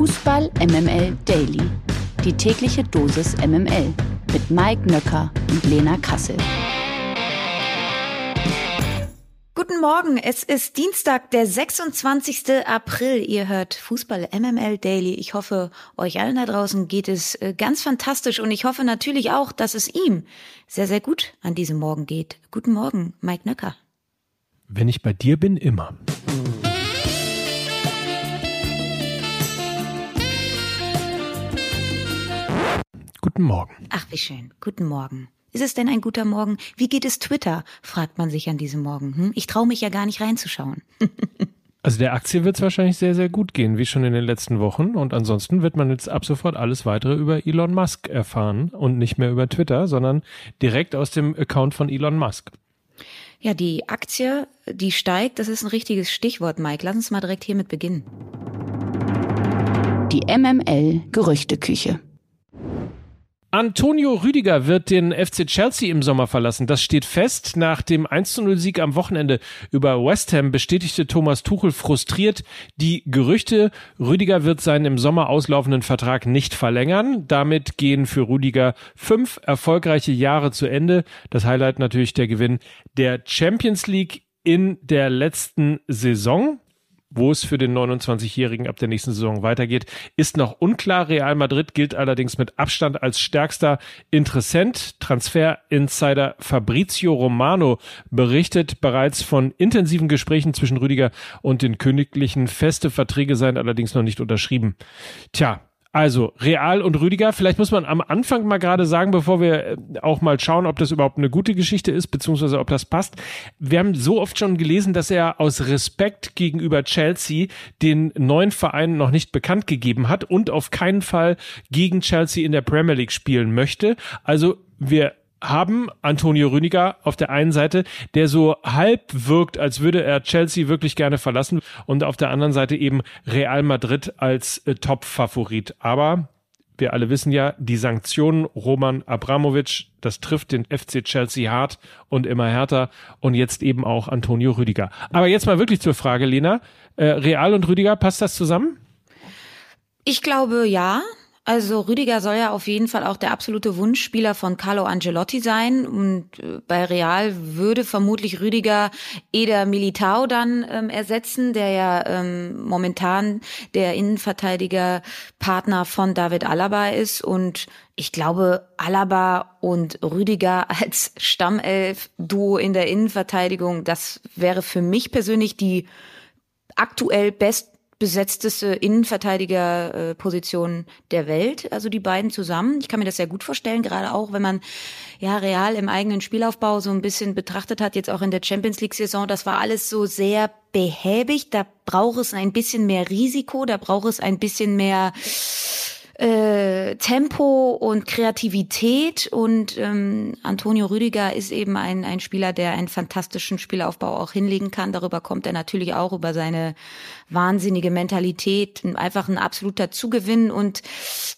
Fußball MML Daily. Die tägliche Dosis MML mit Mike Nöcker und Lena Kassel. Guten Morgen, es ist Dienstag, der 26. April. Ihr hört Fußball MML Daily. Ich hoffe, euch allen da draußen geht es äh, ganz fantastisch und ich hoffe natürlich auch, dass es ihm sehr, sehr gut an diesem Morgen geht. Guten Morgen, Mike Nöcker. Wenn ich bei dir bin, immer. Guten Morgen. Ach, wie schön. Guten Morgen. Ist es denn ein guter Morgen? Wie geht es Twitter? fragt man sich an diesem Morgen. Hm? Ich traue mich ja gar nicht reinzuschauen. Also der Aktie wird es wahrscheinlich sehr, sehr gut gehen, wie schon in den letzten Wochen. Und ansonsten wird man jetzt ab sofort alles weitere über Elon Musk erfahren und nicht mehr über Twitter, sondern direkt aus dem Account von Elon Musk. Ja, die Aktie, die steigt, das ist ein richtiges Stichwort, Mike. Lass uns mal direkt hiermit beginnen. Die MML Gerüchteküche. Antonio Rüdiger wird den FC Chelsea im Sommer verlassen. Das steht fest. Nach dem 1-0-Sieg am Wochenende über West Ham bestätigte Thomas Tuchel frustriert die Gerüchte. Rüdiger wird seinen im Sommer auslaufenden Vertrag nicht verlängern. Damit gehen für Rüdiger fünf erfolgreiche Jahre zu Ende. Das Highlight natürlich der Gewinn der Champions League in der letzten Saison wo es für den 29-Jährigen ab der nächsten Saison weitergeht, ist noch unklar. Real Madrid gilt allerdings mit Abstand als stärkster Interessent. Transfer-Insider Fabrizio Romano berichtet bereits von intensiven Gesprächen zwischen Rüdiger und den Königlichen. Feste Verträge seien allerdings noch nicht unterschrieben. Tja, also Real und Rüdiger, vielleicht muss man am Anfang mal gerade sagen, bevor wir äh, auch mal schauen, ob das überhaupt eine gute Geschichte ist, beziehungsweise ob das passt. Wir haben so oft schon gelesen, dass er aus Respekt gegenüber Chelsea den neuen Verein noch nicht bekannt gegeben hat und auf keinen Fall gegen Chelsea in der Premier League spielen möchte. Also wir haben Antonio Rüdiger auf der einen Seite, der so halb wirkt, als würde er Chelsea wirklich gerne verlassen und auf der anderen Seite eben Real Madrid als äh, Top-Favorit. Aber wir alle wissen ja, die Sanktionen Roman Abramovic, das trifft den FC Chelsea hart und immer härter und jetzt eben auch Antonio Rüdiger. Aber jetzt mal wirklich zur Frage, Lena. Äh, Real und Rüdiger, passt das zusammen? Ich glaube ja. Also Rüdiger soll ja auf jeden Fall auch der absolute Wunschspieler von Carlo Angelotti sein. Und äh, bei Real würde vermutlich Rüdiger Eder Militao dann ähm, ersetzen, der ja ähm, momentan der Innenverteidiger-Partner von David Alaba ist. Und ich glaube, Alaba und Rüdiger als Stammelf-Duo in der Innenverteidigung, das wäre für mich persönlich die aktuell best besetzteste Innenverteidigerposition der Welt, also die beiden zusammen. Ich kann mir das sehr gut vorstellen, gerade auch, wenn man ja real im eigenen Spielaufbau so ein bisschen betrachtet hat, jetzt auch in der Champions League Saison, das war alles so sehr behäbig, da braucht es ein bisschen mehr Risiko, da braucht es ein bisschen mehr äh, Tempo und Kreativität und ähm, Antonio Rüdiger ist eben ein, ein Spieler, der einen fantastischen Spielaufbau auch hinlegen kann. Darüber kommt er natürlich auch über seine wahnsinnige Mentalität, einfach ein absoluter Zugewinn und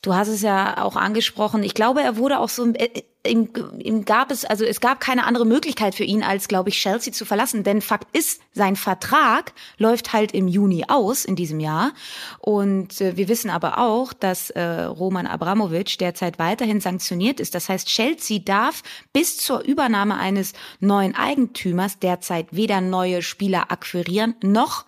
du hast es ja auch angesprochen. Ich glaube, er wurde auch so äh, ihm, ihm gab es, also es gab keine andere Möglichkeit für ihn, als, glaube ich, Chelsea zu verlassen. Denn Fakt ist, sein Vertrag läuft halt im Juni aus in diesem Jahr. Und äh, wir wissen aber auch, dass äh, Roman Abramovic derzeit weiterhin sanktioniert ist. Das heißt, Chelsea darf bis zur Übernahme eines neuen Eigentümers derzeit weder neue Spieler akquirieren noch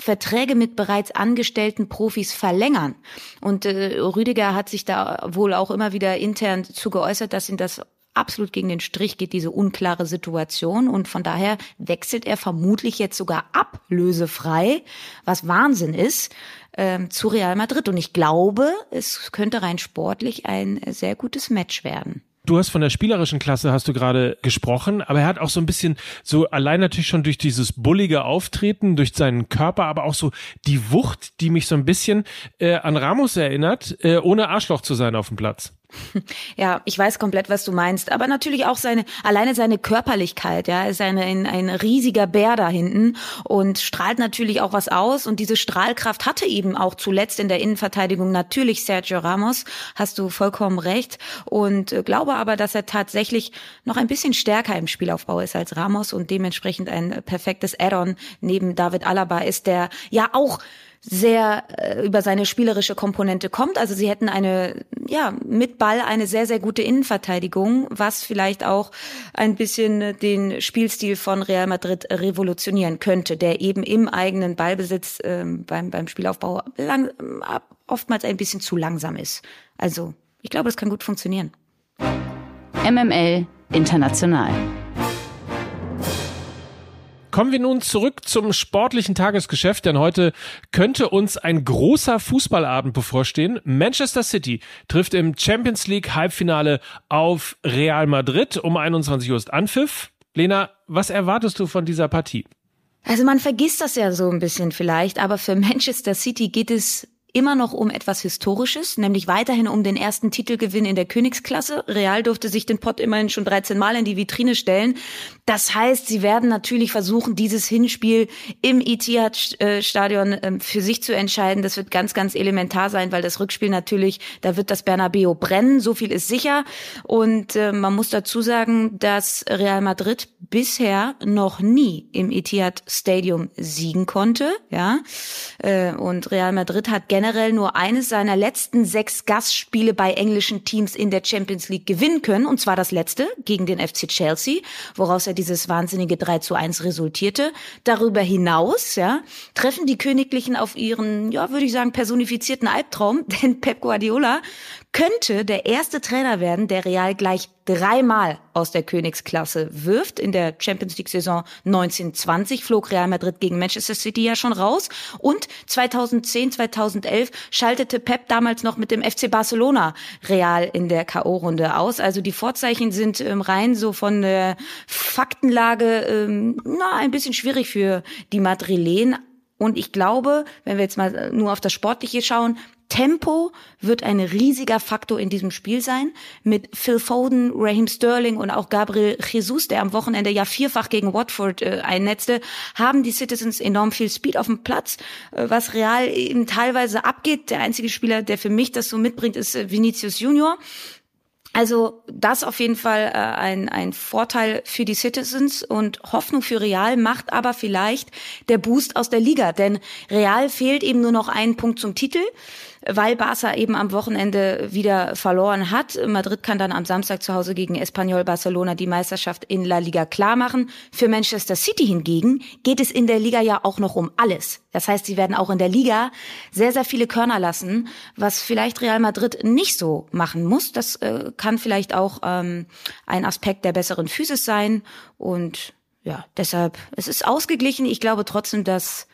Verträge mit bereits angestellten Profis verlängern. Und äh, Rüdiger hat sich da wohl auch immer wieder intern zu geäußert, dass ihn das absolut gegen den Strich geht, diese unklare Situation. Und von daher wechselt er vermutlich jetzt sogar ablösefrei, was Wahnsinn ist, ähm, zu Real Madrid. Und ich glaube, es könnte rein sportlich ein sehr gutes Match werden. Du hast von der spielerischen Klasse hast du gerade gesprochen, aber er hat auch so ein bisschen so allein natürlich schon durch dieses bullige Auftreten, durch seinen Körper, aber auch so die Wucht, die mich so ein bisschen äh, an Ramos erinnert, äh, ohne Arschloch zu sein auf dem Platz. Ja, ich weiß komplett, was du meinst, aber natürlich auch seine alleine seine Körperlichkeit, ja, ist eine, ein, ein riesiger Bär da hinten und strahlt natürlich auch was aus. Und diese Strahlkraft hatte eben auch zuletzt in der Innenverteidigung natürlich Sergio Ramos, hast du vollkommen recht. Und äh, glaube aber, dass er tatsächlich noch ein bisschen stärker im Spielaufbau ist als Ramos und dementsprechend ein perfektes Add-on neben David Alaba ist, der ja auch sehr äh, über seine spielerische Komponente kommt. Also sie hätten eine, ja, mit Ball eine sehr, sehr gute Innenverteidigung, was vielleicht auch ein bisschen den Spielstil von Real Madrid revolutionieren könnte, der eben im eigenen Ballbesitz ähm, beim, beim Spielaufbau lang, oftmals ein bisschen zu langsam ist. Also ich glaube, das kann gut funktionieren. MML International. Kommen wir nun zurück zum sportlichen Tagesgeschäft, denn heute könnte uns ein großer Fußballabend bevorstehen. Manchester City trifft im Champions League Halbfinale auf Real Madrid um 21 Uhr ist Anpfiff. Lena, was erwartest du von dieser Partie? Also man vergisst das ja so ein bisschen vielleicht, aber für Manchester City geht es immer noch um etwas Historisches, nämlich weiterhin um den ersten Titelgewinn in der Königsklasse. Real durfte sich den Pott immerhin schon 13 Mal in die Vitrine stellen. Das heißt, sie werden natürlich versuchen, dieses Hinspiel im Etihad-Stadion ähm, für sich zu entscheiden. Das wird ganz, ganz elementar sein, weil das Rückspiel natürlich, da wird das Bernabeo brennen, so viel ist sicher. Und äh, man muss dazu sagen, dass Real Madrid bisher noch nie im Etihad Stadium siegen konnte. Ja, äh, und Real Madrid hat generell nur eines seiner letzten sechs Gastspiele bei englischen Teams in der Champions League gewinnen können, und zwar das letzte gegen den FC Chelsea, woraus er dieses wahnsinnige 3 zu 1 resultierte. Darüber hinaus, ja, treffen die Königlichen auf ihren, ja, würde ich sagen, personifizierten Albtraum, denn Pep Guardiola könnte der erste Trainer werden, der Real gleich dreimal aus der Königsklasse wirft. In der Champions League Saison 1920 flog Real Madrid gegen Manchester City ja schon raus und 2010, 2011 schaltete Pep damals noch mit dem FC Barcelona Real in der KO-Runde aus. Also die Vorzeichen sind ähm, rein so von der Faktenlage ähm, na, ein bisschen schwierig für die Madrilen. Und ich glaube, wenn wir jetzt mal nur auf das Sportliche schauen, Tempo wird ein riesiger Faktor in diesem Spiel sein. Mit Phil Foden, Raheem Sterling und auch Gabriel Jesus, der am Wochenende ja vierfach gegen Watford äh, einnetzte, haben die Citizens enorm viel Speed auf dem Platz, äh, was Real eben teilweise abgeht. Der einzige Spieler, der für mich das so mitbringt, ist äh, Vinicius Junior. Also das auf jeden Fall äh, ein, ein Vorteil für die Citizens und Hoffnung für Real macht aber vielleicht der Boost aus der Liga, denn Real fehlt eben nur noch einen Punkt zum Titel weil Barca eben am Wochenende wieder verloren hat. Madrid kann dann am Samstag zu Hause gegen Espanyol Barcelona die Meisterschaft in La Liga klarmachen. Für Manchester City hingegen geht es in der Liga ja auch noch um alles. Das heißt, sie werden auch in der Liga sehr, sehr viele Körner lassen, was vielleicht Real Madrid nicht so machen muss. Das äh, kann vielleicht auch ähm, ein Aspekt der besseren Physis sein. Und ja, deshalb, es ist ausgeglichen. Ich glaube trotzdem, dass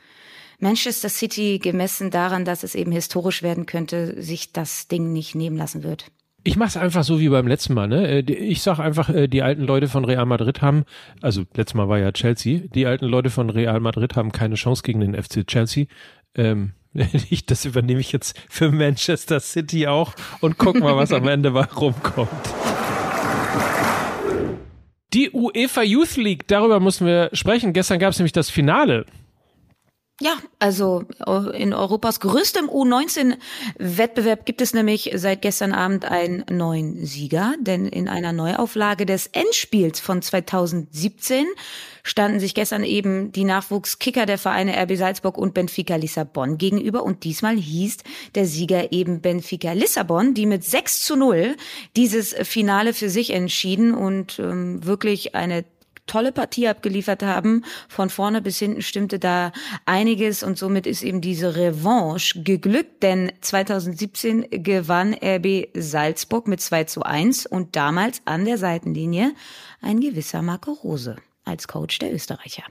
Manchester City gemessen daran, dass es eben historisch werden könnte, sich das Ding nicht nehmen lassen wird. Ich mache es einfach so wie beim letzten Mal. Ne? Äh, ich sag einfach, äh, die alten Leute von Real Madrid haben, also letztes Mal war ja Chelsea, die alten Leute von Real Madrid haben keine Chance gegen den FC Chelsea. Ähm, ich, das übernehme ich jetzt für Manchester City auch und guck mal, was am Ende rumkommt. Die UEFA Youth League, darüber mussten wir sprechen. Gestern gab es nämlich das Finale. Ja, also äh, in Europas größtem U19-Wettbewerb gibt es nämlich seit gestern Abend einen neuen Sieger, denn in einer Neuauflage des Endspiels von 2017 standen sich gestern eben die Nachwuchskicker der Vereine RB Salzburg und Benfica Lissabon gegenüber und diesmal hieß der Sieger eben Benfica Lissabon, die mit 6 zu 0 dieses Finale für sich entschieden und ähm, wirklich eine tolle Partie abgeliefert haben. Von vorne bis hinten stimmte da einiges und somit ist eben diese Revanche geglückt, denn 2017 gewann RB Salzburg mit 2 zu 1 und damals an der Seitenlinie ein gewisser Marco Rose als Coach der Österreicher.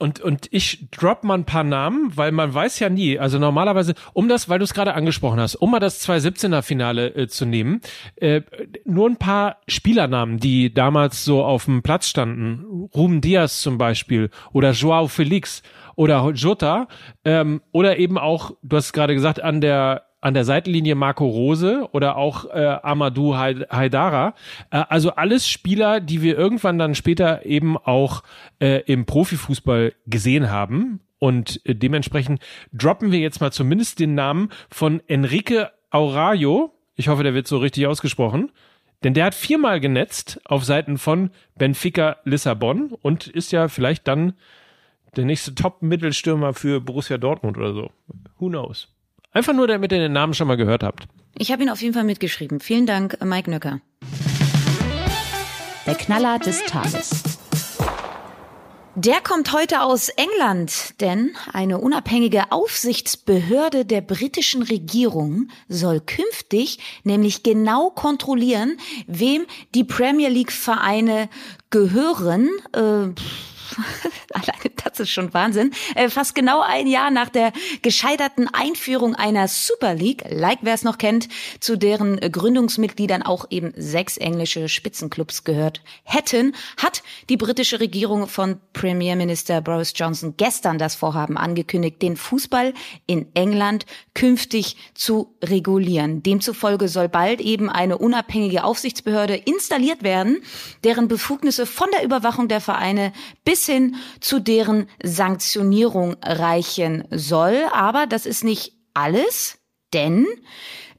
Und, und ich drop mal ein paar Namen, weil man weiß ja nie, also normalerweise, um das, weil du es gerade angesprochen hast, um mal das 2017er Finale äh, zu nehmen, äh, nur ein paar Spielernamen, die damals so auf dem Platz standen. Ruben Diaz zum Beispiel oder Joao Felix oder Jota ähm, oder eben auch, du hast gerade gesagt, an der an der Seitenlinie Marco Rose oder auch äh, Amadou Haidara. Äh, also alles Spieler, die wir irgendwann dann später eben auch äh, im Profifußball gesehen haben. Und äh, dementsprechend droppen wir jetzt mal zumindest den Namen von Enrique Aurario. Ich hoffe, der wird so richtig ausgesprochen. Denn der hat viermal genetzt auf Seiten von Benfica Lissabon und ist ja vielleicht dann der nächste Top-Mittelstürmer für Borussia Dortmund oder so. Who knows? Einfach nur, damit ihr den Namen schon mal gehört habt. Ich habe ihn auf jeden Fall mitgeschrieben. Vielen Dank, Mike Nöcker. Der Knaller des Tages. Der kommt heute aus England, denn eine unabhängige Aufsichtsbehörde der britischen Regierung soll künftig nämlich genau kontrollieren, wem die Premier League Vereine gehören. Äh, Alleine das ist schon Wahnsinn. Äh, fast genau ein Jahr nach der gescheiterten Einführung einer Super League, like wer es noch kennt, zu deren Gründungsmitgliedern auch eben sechs englische Spitzenclubs gehört hätten, hat die britische Regierung von Premierminister Boris Johnson gestern das Vorhaben angekündigt, den Fußball in England künftig zu regulieren. Demzufolge soll bald eben eine unabhängige Aufsichtsbehörde installiert werden, deren Befugnisse von der Überwachung der Vereine bis hin zu deren Sanktionierung reichen soll. Aber das ist nicht alles, denn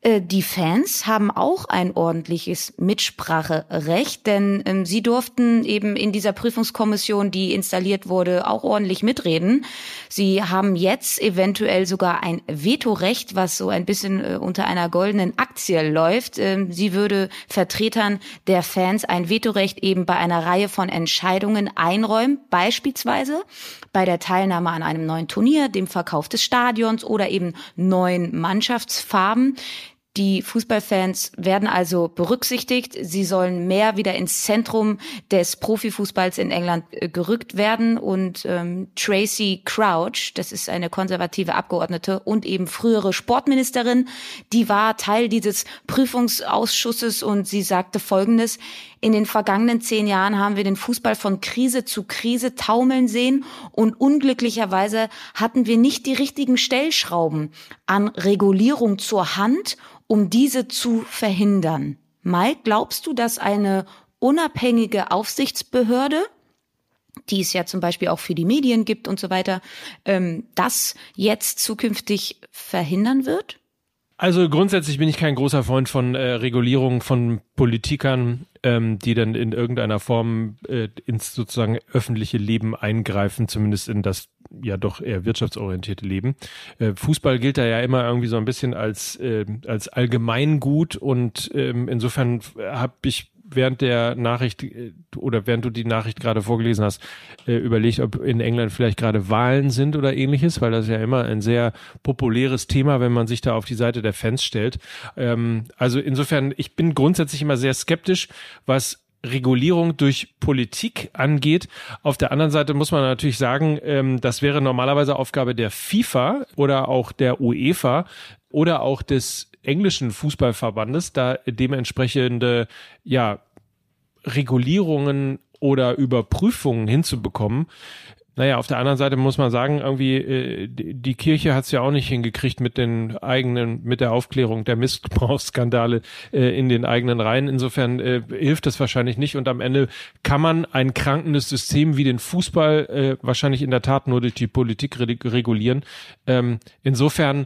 die Fans haben auch ein ordentliches Mitspracherecht, denn ähm, sie durften eben in dieser Prüfungskommission, die installiert wurde, auch ordentlich mitreden. Sie haben jetzt eventuell sogar ein Vetorecht, was so ein bisschen äh, unter einer goldenen Aktie läuft. Ähm, sie würde Vertretern der Fans ein Vetorecht eben bei einer Reihe von Entscheidungen einräumen, beispielsweise bei der Teilnahme an einem neuen Turnier, dem Verkauf des Stadions oder eben neuen Mannschaftsfarben. Die Fußballfans werden also berücksichtigt. Sie sollen mehr wieder ins Zentrum des Profifußballs in England äh, gerückt werden. Und ähm, Tracy Crouch, das ist eine konservative Abgeordnete und eben frühere Sportministerin, die war Teil dieses Prüfungsausschusses und sie sagte Folgendes. In den vergangenen zehn Jahren haben wir den Fußball von Krise zu Krise taumeln sehen und unglücklicherweise hatten wir nicht die richtigen Stellschrauben an Regulierung zur Hand um diese zu verhindern. Mike, glaubst du, dass eine unabhängige Aufsichtsbehörde, die es ja zum Beispiel auch für die Medien gibt und so weiter, ähm, das jetzt zukünftig verhindern wird? Also grundsätzlich bin ich kein großer Freund von äh, Regulierung von Politikern, ähm, die dann in irgendeiner Form äh, ins sozusagen öffentliche Leben eingreifen, zumindest in das ja doch eher wirtschaftsorientierte Leben. Äh, Fußball gilt da ja immer irgendwie so ein bisschen als äh, als Allgemeingut und ähm, insofern habe ich während der Nachricht äh, oder während du die Nachricht gerade vorgelesen hast, äh, überlegt, ob in England vielleicht gerade Wahlen sind oder ähnliches, weil das ja immer ein sehr populäres Thema, wenn man sich da auf die Seite der Fans stellt. Ähm, also insofern, ich bin grundsätzlich immer sehr skeptisch, was Regulierung durch Politik angeht. Auf der anderen Seite muss man natürlich sagen, ähm, das wäre normalerweise Aufgabe der FIFA oder auch der UEFA oder auch des englischen Fußballverbandes da dementsprechende ja Regulierungen oder Überprüfungen hinzubekommen. Naja, auf der anderen Seite muss man sagen, irgendwie, äh, die Kirche hat es ja auch nicht hingekriegt mit den eigenen, mit der Aufklärung der Missbrauchsskandale äh, in den eigenen Reihen. Insofern äh, hilft das wahrscheinlich nicht. Und am Ende kann man ein krankendes System wie den Fußball äh, wahrscheinlich in der Tat nur durch die Politik regulieren. Ähm, insofern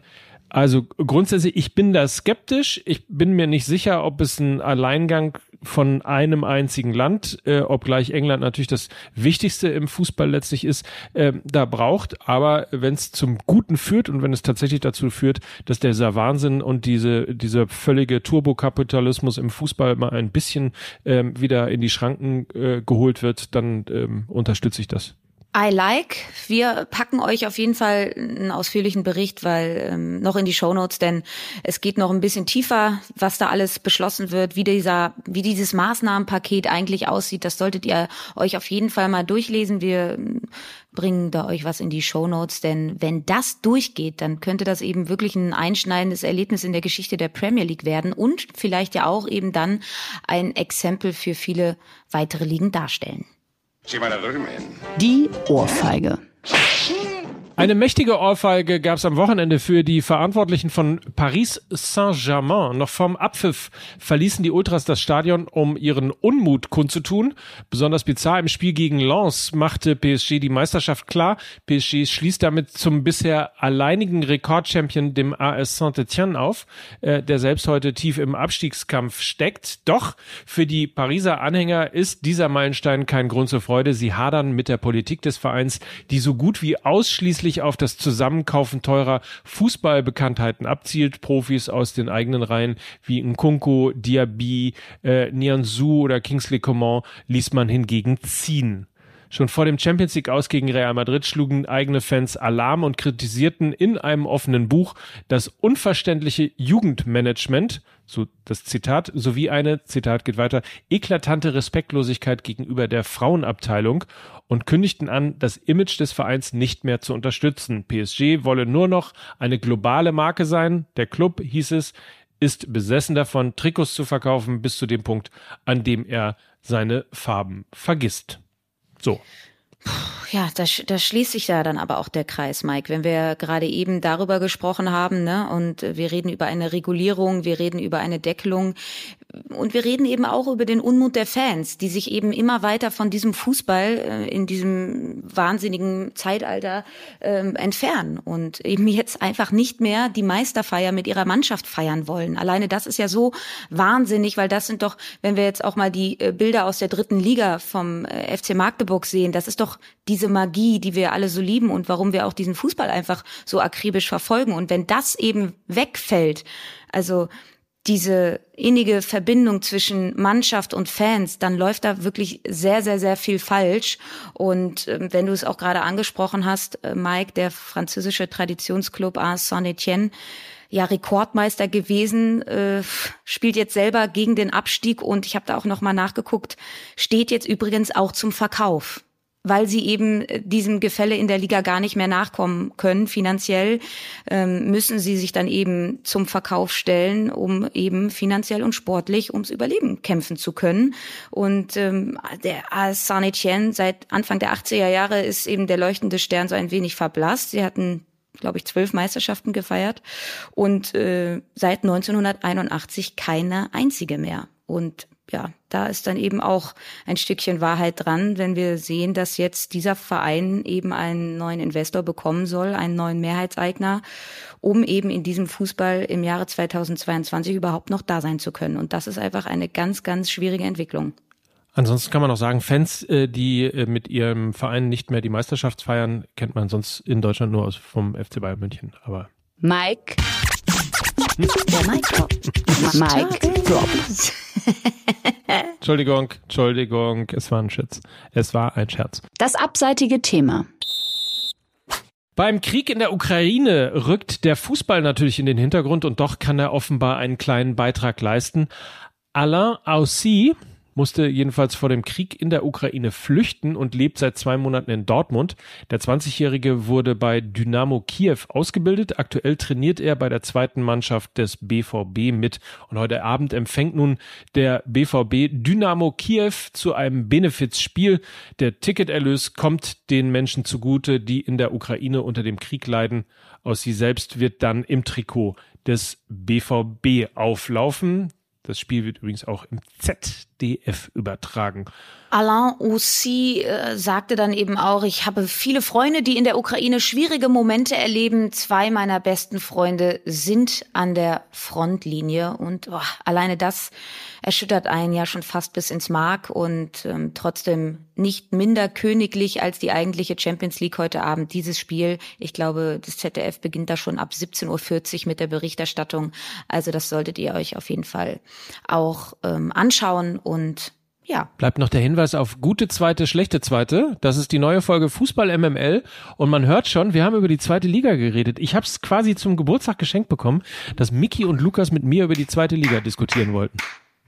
also grundsätzlich, ich bin da skeptisch. Ich bin mir nicht sicher, ob es ein Alleingang von einem einzigen Land, äh, obgleich England natürlich das Wichtigste im Fußball letztlich ist, äh, da braucht. Aber wenn es zum Guten führt und wenn es tatsächlich dazu führt, dass dieser Wahnsinn und diese dieser völlige Turbokapitalismus im Fußball mal ein bisschen äh, wieder in die Schranken äh, geholt wird, dann ähm, unterstütze ich das. I like. Wir packen euch auf jeden Fall einen ausführlichen Bericht, weil ähm, noch in die Show Notes, denn es geht noch ein bisschen tiefer, was da alles beschlossen wird, wie dieser, wie dieses Maßnahmenpaket eigentlich aussieht. Das solltet ihr euch auf jeden Fall mal durchlesen. Wir ähm, bringen da euch was in die Show Notes, denn wenn das durchgeht, dann könnte das eben wirklich ein einschneidendes Erlebnis in der Geschichte der Premier League werden und vielleicht ja auch eben dann ein Exempel für viele weitere Ligen darstellen. Die Ohrfeige. Eine mächtige Ohrfeige gab es am Wochenende für die Verantwortlichen von Paris Saint-Germain. Noch vorm Abpfiff verließen die Ultras das Stadion, um ihren Unmut kundzutun. Besonders bizarr im Spiel gegen Lens machte PSG die Meisterschaft klar. PSG schließt damit zum bisher alleinigen Rekordchampion, dem AS Saint-Etienne, auf, äh, der selbst heute tief im Abstiegskampf steckt. Doch für die Pariser Anhänger ist dieser Meilenstein kein Grund zur Freude. Sie hadern mit der Politik des Vereins, die so gut wie ausschließlich ausschließlich auf das Zusammenkaufen teurer Fußballbekanntheiten abzielt. Profis aus den eigenen Reihen wie Nkunku, Diaby, äh, Nianzou oder Kingsley Coman ließ man hingegen ziehen. Schon vor dem Champions League aus gegen Real Madrid schlugen eigene Fans Alarm und kritisierten in einem offenen Buch das unverständliche Jugendmanagement, so das Zitat, sowie eine, Zitat geht weiter, eklatante Respektlosigkeit gegenüber der Frauenabteilung und kündigten an, das Image des Vereins nicht mehr zu unterstützen. PSG wolle nur noch eine globale Marke sein. Der Club, hieß es, ist besessen davon, Trikots zu verkaufen bis zu dem Punkt, an dem er seine Farben vergisst. So. Ja, da, da schließt sich ja dann aber auch der Kreis, Mike. Wenn wir gerade eben darüber gesprochen haben, ne, und wir reden über eine Regulierung, wir reden über eine Deckelung, und wir reden eben auch über den Unmut der Fans, die sich eben immer weiter von diesem Fußball äh, in diesem wahnsinnigen Zeitalter äh, entfernen und eben jetzt einfach nicht mehr die Meisterfeier mit ihrer Mannschaft feiern wollen. Alleine das ist ja so wahnsinnig, weil das sind doch, wenn wir jetzt auch mal die äh, Bilder aus der dritten Liga vom äh, FC Magdeburg sehen, das ist doch diese Magie, die wir alle so lieben und warum wir auch diesen Fußball einfach so akribisch verfolgen. Und wenn das eben wegfällt, also diese innige Verbindung zwischen Mannschaft und Fans, dann läuft da wirklich sehr, sehr, sehr viel falsch. Und äh, wenn du es auch gerade angesprochen hast, äh, Mike, der französische Traditionsclub AS Saint-Etienne, ja Rekordmeister gewesen, äh, spielt jetzt selber gegen den Abstieg und ich habe da auch noch mal nachgeguckt, steht jetzt übrigens auch zum Verkauf weil sie eben äh, diesem Gefälle in der Liga gar nicht mehr nachkommen können. Finanziell ähm, müssen sie sich dann eben zum Verkauf stellen, um eben finanziell und sportlich ums Überleben kämpfen zu können. Und ähm, der AS Saint-Etienne seit Anfang der 80er Jahre ist eben der leuchtende Stern so ein wenig verblasst. Sie hatten glaube ich, zwölf Meisterschaften gefeiert und äh, seit 1981 keine einzige mehr. Und ja, da ist dann eben auch ein Stückchen Wahrheit dran, wenn wir sehen, dass jetzt dieser Verein eben einen neuen Investor bekommen soll, einen neuen Mehrheitseigner, um eben in diesem Fußball im Jahre 2022 überhaupt noch da sein zu können. Und das ist einfach eine ganz, ganz schwierige Entwicklung. Ansonsten kann man auch sagen, Fans, äh, die äh, mit ihrem Verein nicht mehr die Meisterschaft feiern, kennt man sonst in Deutschland nur aus vom FC Bayern München. Aber Mike. Der Mike Drop. Mike Drop. Entschuldigung, Entschuldigung, es war ein Scherz. Es war ein Scherz. Das abseitige Thema. Beim Krieg in der Ukraine rückt der Fußball natürlich in den Hintergrund und doch kann er offenbar einen kleinen Beitrag leisten. Alain Aussi, musste jedenfalls vor dem Krieg in der Ukraine flüchten und lebt seit zwei Monaten in Dortmund. Der 20-Jährige wurde bei Dynamo Kiew ausgebildet. Aktuell trainiert er bei der zweiten Mannschaft des BVB mit. Und heute Abend empfängt nun der BVB Dynamo Kiew zu einem Benefizspiel. Der Ticketerlös kommt den Menschen zugute, die in der Ukraine unter dem Krieg leiden. Aus sie selbst wird dann im Trikot des BVB auflaufen. Das Spiel wird übrigens auch im ZDF übertragen. Alain Aussi äh, sagte dann eben auch, ich habe viele Freunde, die in der Ukraine schwierige Momente erleben. Zwei meiner besten Freunde sind an der Frontlinie und oh, alleine das erschüttert einen ja schon fast bis ins Mark und ähm, trotzdem nicht minder königlich als die eigentliche Champions League heute Abend. Dieses Spiel, ich glaube, das ZDF beginnt da schon ab 17.40 Uhr mit der Berichterstattung. Also das solltet ihr euch auf jeden Fall auch ähm, anschauen und ja. Bleibt noch der Hinweis auf gute zweite, schlechte zweite. Das ist die neue Folge Fußball MML. Und man hört schon, wir haben über die zweite Liga geredet. Ich habe es quasi zum Geburtstag geschenkt bekommen, dass Miki und Lukas mit mir über die zweite Liga diskutieren wollten.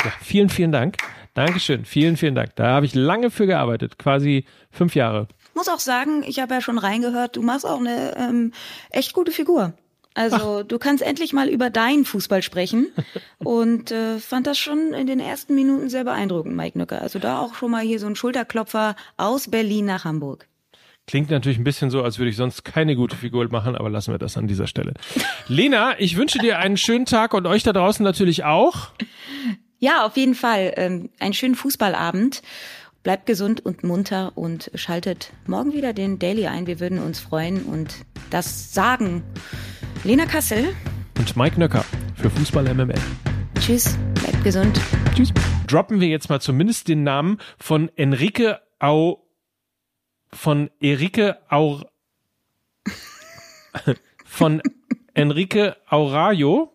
Ja, vielen, vielen Dank. Dankeschön. Vielen, vielen Dank. Da habe ich lange für gearbeitet. Quasi fünf Jahre. Muss auch sagen, ich habe ja schon reingehört, du machst auch eine ähm, echt gute Figur. Also Ach. du kannst endlich mal über deinen Fußball sprechen und äh, fand das schon in den ersten Minuten sehr beeindruckend, Mike Nücker. Also da auch schon mal hier so ein Schulterklopfer aus Berlin nach Hamburg. Klingt natürlich ein bisschen so, als würde ich sonst keine gute Figur machen, aber lassen wir das an dieser Stelle. Lena, ich wünsche dir einen schönen Tag und euch da draußen natürlich auch. Ja, auf jeden Fall. Ähm, einen schönen Fußballabend. Bleibt gesund und munter und schaltet morgen wieder den Daily ein. Wir würden uns freuen und das sagen Lena Kassel und Mike Nöcker für Fußball MML. Tschüss, bleibt gesund. Tschüss. Droppen wir jetzt mal zumindest den Namen von Enrique Au von Enrique Aur von Enrique Aurayo.